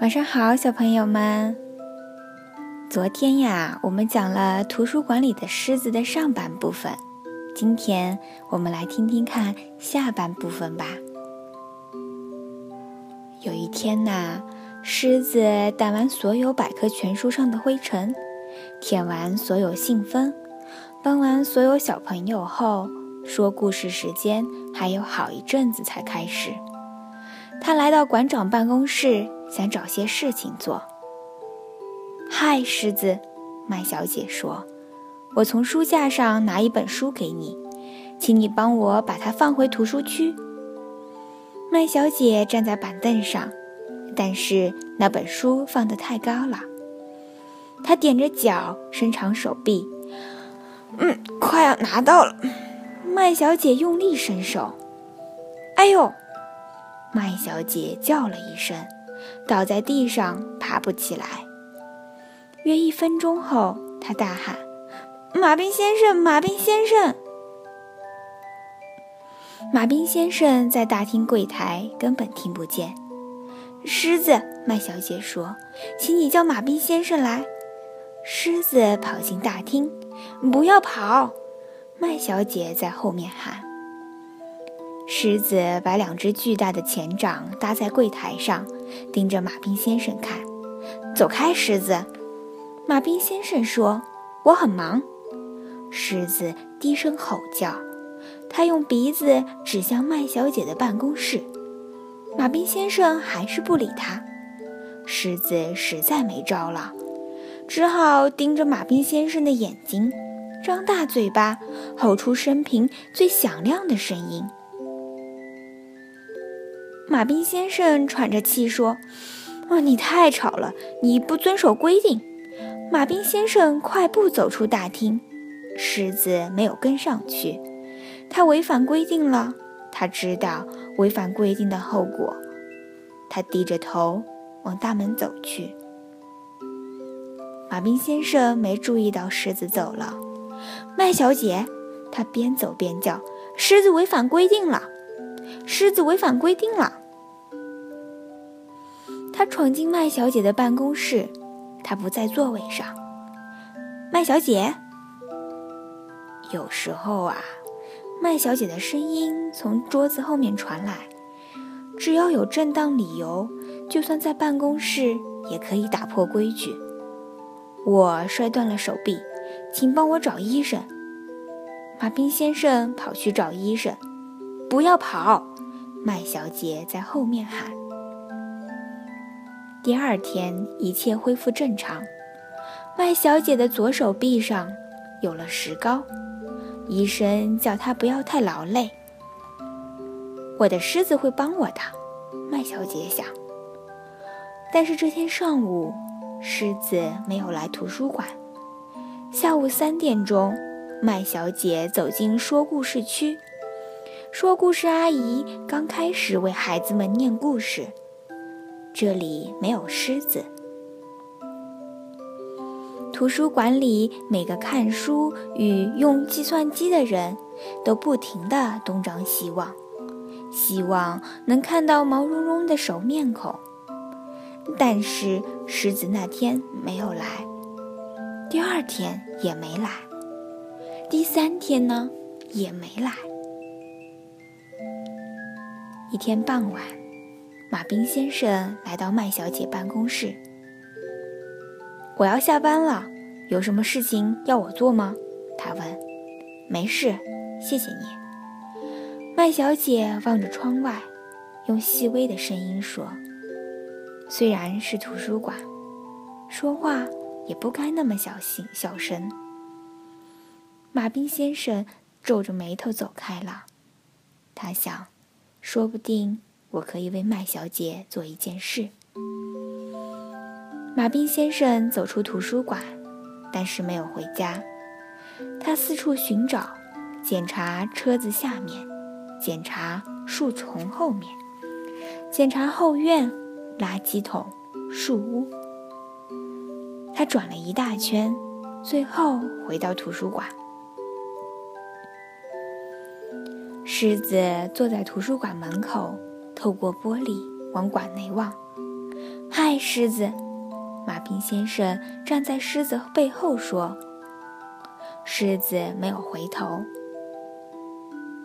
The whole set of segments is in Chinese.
晚上好，小朋友们。昨天呀，我们讲了图书馆里的狮子的上半部分，今天我们来听听看下半部分吧。有一天呐，狮子掸完所有百科全书上的灰尘，舔完所有信封，帮完所有小朋友后，说故事时间还有好一阵子才开始。他来到馆长办公室。想找些事情做。嗨，狮子，麦小姐说：“我从书架上拿一本书给你，请你帮我把它放回图书区。”麦小姐站在板凳上，但是那本书放得太高了。她踮着脚，伸长手臂，“嗯，快要拿到了。”麦小姐用力伸手，“哎呦！”麦小姐叫了一声。倒在地上，爬不起来。约一分钟后，他大喊：“马兵先生，马兵先生！”马兵先生在大厅柜台根本听不见。狮子，麦小姐说：“请你叫马兵先生来。”狮子跑进大厅，“不要跑！”麦小姐在后面喊。狮子把两只巨大的前掌搭在柜台上，盯着马兵先生看。走开，狮子！马兵先生说：“我很忙。”狮子低声吼叫，他用鼻子指向麦小姐的办公室。马兵先生还是不理他。狮子实在没招了，只好盯着马兵先生的眼睛，张大嘴巴，吼出生平最响亮的声音。马兵先生喘着气说：“啊，你太吵了，你不遵守规定。”马兵先生快步走出大厅，狮子没有跟上去。他违反规定了，他知道违反规定的后果。他低着头往大门走去。马兵先生没注意到狮子走了。麦小姐，他边走边叫：“狮子违反规定了！”狮子违反规定了。他闯进麦小姐的办公室，她不在座位上。麦小姐，有时候啊，麦小姐的声音从桌子后面传来。只要有正当理由，就算在办公室也可以打破规矩。我摔断了手臂，请帮我找医生。马兵先生跑去找医生。不要跑！麦小姐在后面喊。第二天，一切恢复正常。麦小姐的左手臂上有了石膏，医生叫她不要太劳累。我的狮子会帮我的，麦小姐想。但是这天上午，狮子没有来图书馆。下午三点钟，麦小姐走进说故事区。说故事阿姨刚开始为孩子们念故事，这里没有狮子。图书馆里每个看书与用计算机的人都不停地东张西望，希望能看到毛茸茸的熟面孔。但是狮子那天没有来，第二天也没来，第三天呢也没来。一天傍晚，马兵先生来到麦小姐办公室。我要下班了，有什么事情要我做吗？他问。没事，谢谢你。麦小姐望着窗外，用细微的声音说：“虽然是图书馆，说话也不该那么小心小声。”马兵先生皱着眉头走开了。他想。说不定我可以为麦小姐做一件事。马兵先生走出图书馆，但是没有回家。他四处寻找，检查车子下面，检查树丛后面，检查后院、垃圾桶、树屋。他转了一大圈，最后回到图书馆。狮子坐在图书馆门口，透过玻璃往馆内望。嗨，狮子！”马彬先生站在狮子背后说。狮子没有回头。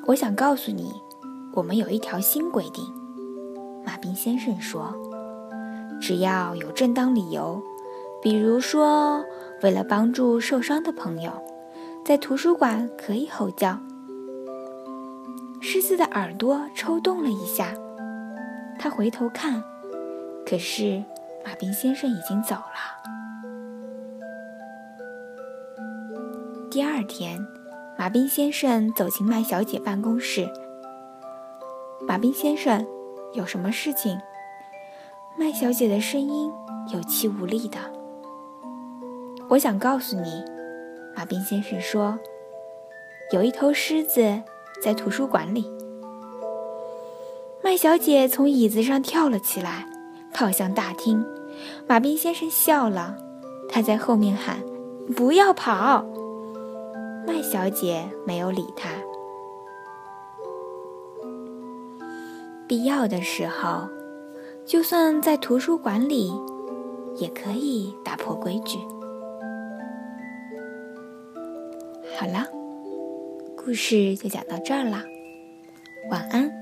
我想告诉你，我们有一条新规定。马彬先生说：“只要有正当理由，比如说为了帮助受伤的朋友，在图书馆可以吼叫。”狮子的耳朵抽动了一下，他回头看，可是马彬先生已经走了。第二天，马彬先生走进麦小姐办公室。马彬先生，有什么事情？麦小姐的声音有气无力的。我想告诉你，马彬先生说，有一头狮子在图书馆里。麦小姐从椅子上跳了起来，跑向大厅。马彬先生笑了，他在后面喊：“不要跑！”麦小姐没有理他。必要的时候，就算在图书馆里，也可以打破规矩。好了，故事就讲到这儿了，晚安。